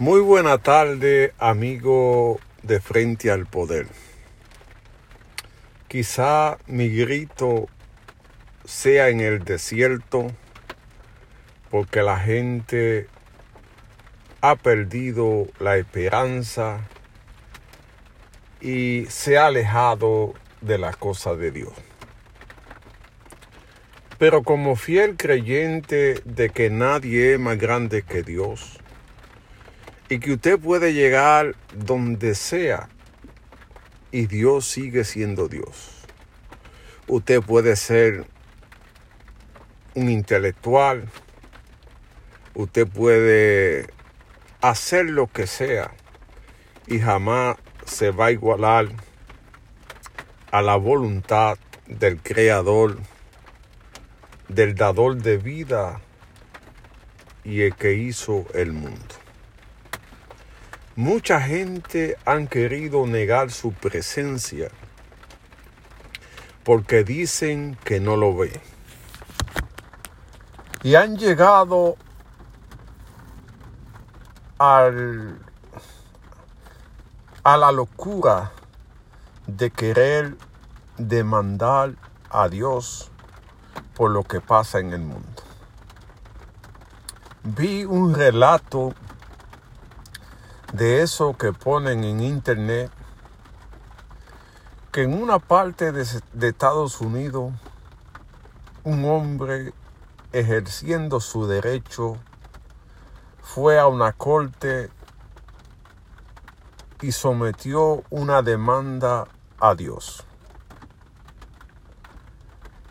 Muy buena tarde, amigo de Frente al Poder. Quizá mi grito sea en el desierto porque la gente ha perdido la esperanza y se ha alejado de las cosas de Dios. Pero como fiel creyente de que nadie es más grande que Dios, y que usted puede llegar donde sea y Dios sigue siendo Dios. Usted puede ser un intelectual, usted puede hacer lo que sea y jamás se va a igualar a la voluntad del creador, del dador de vida y el que hizo el mundo. Mucha gente han querido negar su presencia porque dicen que no lo ven. Y han llegado al, a la locura de querer demandar a Dios por lo que pasa en el mundo. Vi un relato de eso que ponen en internet, que en una parte de, Estados Unidos, un hombre ejerciendo su derecho fue a una corte y sometió una demanda a Dios.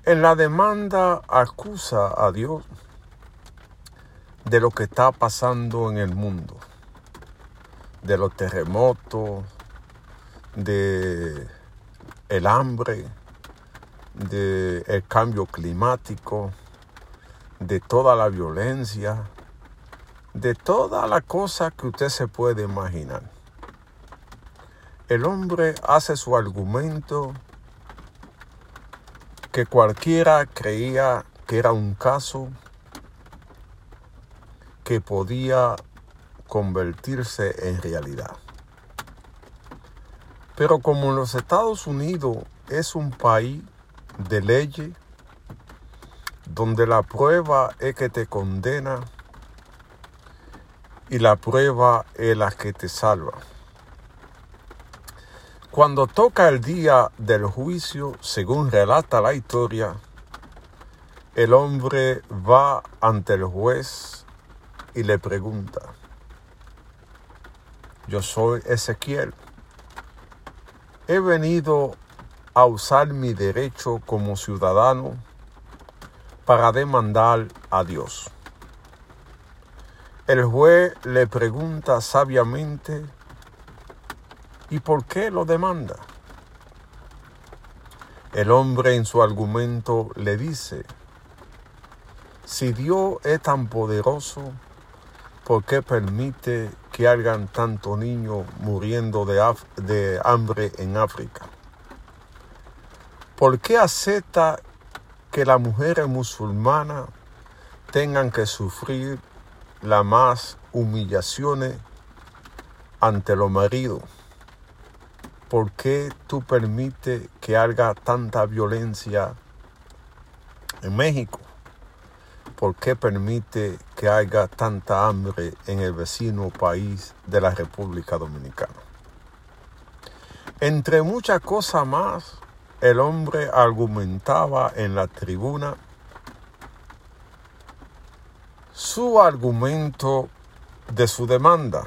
En la demanda acusa a Dios de lo que está pasando en el mundo de los terremotos, de el hambre, de el cambio climático, de toda la violencia, de toda la cosa que usted se puede imaginar. El hombre hace su argumento que cualquiera creía que era un caso que podía convertirse en realidad. Pero como los Estados Unidos es un país de leyes, donde la prueba es que te condena y la prueba es la que te salva. Cuando toca el día del juicio, según relata la historia, el hombre va ante el juez y le pregunta, yo soy Ezequiel. He venido a usar mi derecho como ciudadano para demandar a Dios. El juez le pregunta sabiamente, ¿y por qué lo demanda? El hombre en su argumento le dice, si Dios es tan poderoso, ¿por qué permite que hagan tantos niños muriendo de, de hambre en África? ¿Por qué acepta que las mujeres musulmanas tengan que sufrir las más humillaciones ante los maridos? ¿Por qué tú permites que haga tanta violencia en México? ¿Por qué permite que haya tanta hambre en el vecino país de la República Dominicana? Entre muchas cosas más, el hombre argumentaba en la tribuna su argumento de su demanda.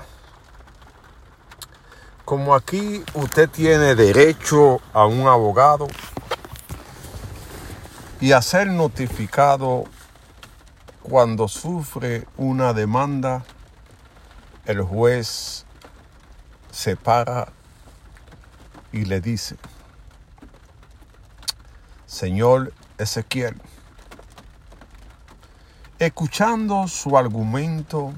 Como aquí usted tiene derecho a un abogado y a ser notificado cuando sufre una demanda, el juez se para y le dice, Señor Ezequiel, escuchando su argumento,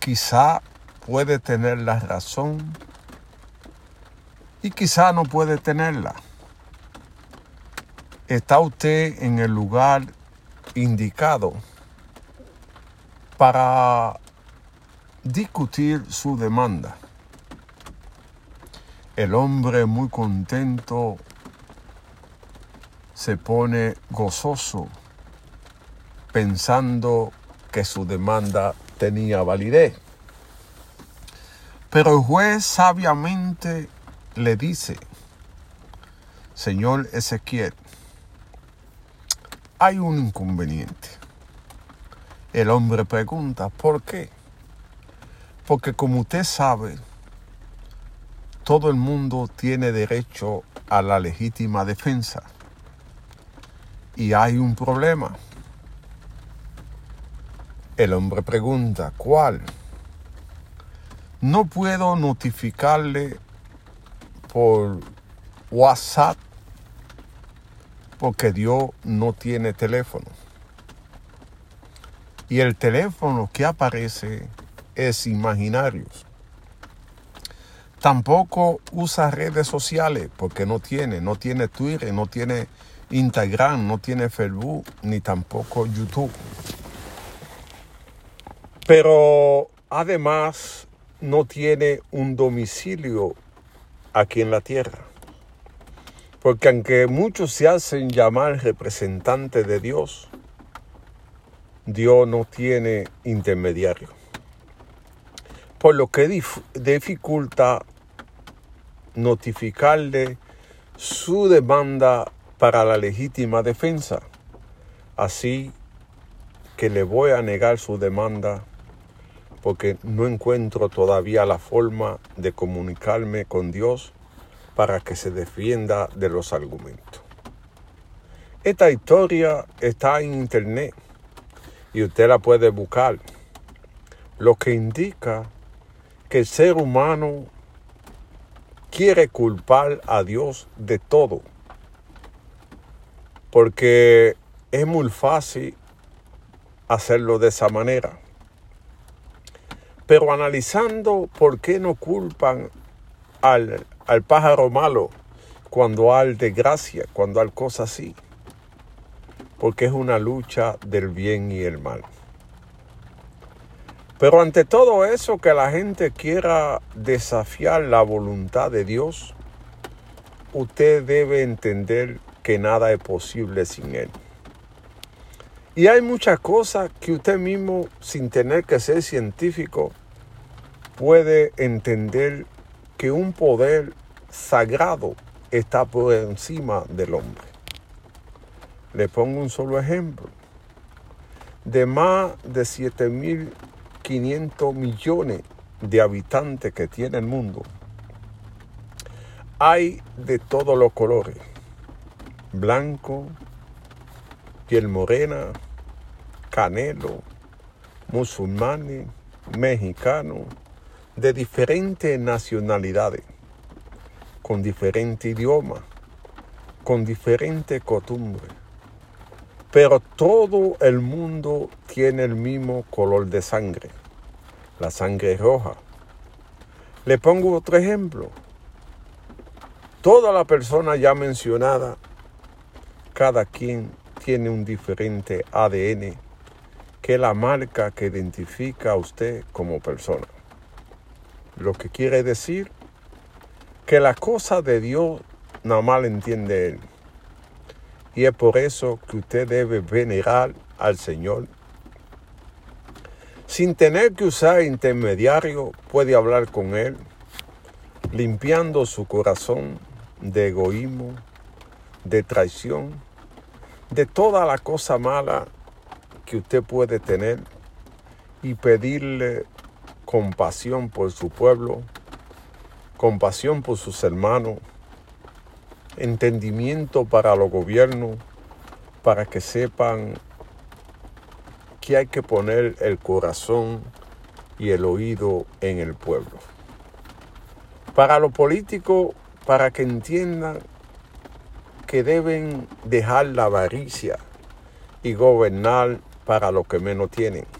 quizá puede tener la razón y quizá no puede tenerla. Está usted en el lugar indicado para discutir su demanda. El hombre muy contento se pone gozoso pensando que su demanda tenía validez. Pero el juez sabiamente le dice, Señor Ezequiel, hay un inconveniente. El hombre pregunta, ¿por qué? Porque como usted sabe, todo el mundo tiene derecho a la legítima defensa. Y hay un problema. El hombre pregunta, ¿cuál? No puedo notificarle por WhatsApp porque Dios no tiene teléfono. Y el teléfono que aparece es imaginario. Tampoco usa redes sociales porque no tiene, no tiene Twitter, no tiene Instagram, no tiene Facebook, ni tampoco YouTube. Pero además no tiene un domicilio aquí en la tierra. Porque aunque muchos se hacen llamar representantes de Dios, Dios no tiene intermediario. Por lo que dificulta notificarle su demanda para la legítima defensa. Así que le voy a negar su demanda porque no encuentro todavía la forma de comunicarme con Dios para que se defienda de los argumentos. Esta historia está en internet y usted la puede buscar, lo que indica que el ser humano quiere culpar a Dios de todo, porque es muy fácil hacerlo de esa manera. Pero analizando por qué no culpan al, al pájaro malo cuando hay desgracia, cuando hay cosas así. Porque es una lucha del bien y el mal. Pero ante todo eso que la gente quiera desafiar la voluntad de Dios, usted debe entender que nada es posible sin Él. Y hay muchas cosas que usted mismo, sin tener que ser científico, puede entender que un poder sagrado está por encima del hombre. Le pongo un solo ejemplo. De más de 7.500 millones de habitantes que tiene el mundo, hay de todos los colores. Blanco, piel morena, canelo, musulmanes, mexicanos, de diferentes nacionalidades, con diferente idioma, con diferentes costumbres. Pero todo el mundo tiene el mismo color de sangre, la sangre roja. Le pongo otro ejemplo. Toda la persona ya mencionada, cada quien tiene un diferente ADN, que es la marca que identifica a usted como persona. Lo que quiere decir que la cosa de Dios nada más entiende Él. Y es por eso que usted debe venerar al Señor. Sin tener que usar intermediario, puede hablar con Él, limpiando su corazón de egoísmo, de traición, de toda la cosa mala que usted puede tener y pedirle compasión por su pueblo, compasión por sus hermanos, entendimiento para los gobiernos, para que sepan que hay que poner el corazón y el oído en el pueblo. Para los políticos, para que entiendan que deben dejar la avaricia y gobernar para los que menos tienen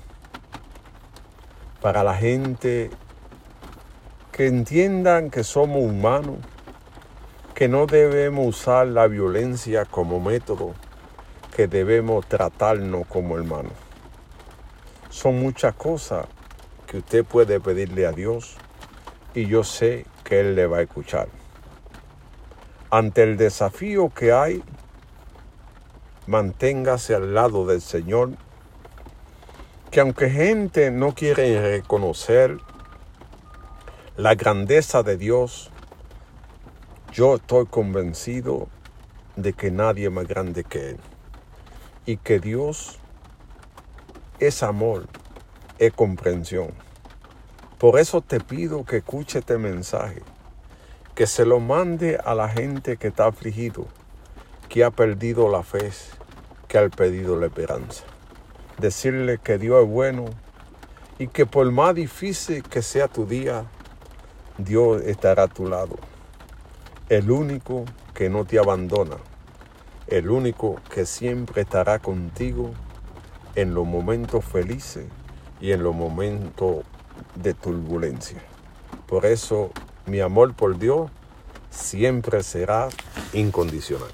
para la gente que entiendan que somos humanos, que no debemos usar la violencia como método, que debemos tratarnos como hermanos. Son muchas cosas que usted puede pedirle a Dios y yo sé que Él le va a escuchar. Ante el desafío que hay, manténgase al lado del Señor, que aunque gente no quiere reconocer la grandeza de Dios, yo estoy convencido de que nadie es más grande que Él y que Dios es amor, es comprensión. Por eso te pido que escuche este mensaje, que se lo mande a la gente que está afligido, que ha perdido la fe, que ha perdido la esperanza. Decirle que Dios es bueno y que por más difícil que sea tu día, Dios estará a tu lado. El único que no te abandona. El único que siempre estará contigo en los momentos felices y en los momentos de turbulencia. Por eso mi amor por Dios siempre será incondicional.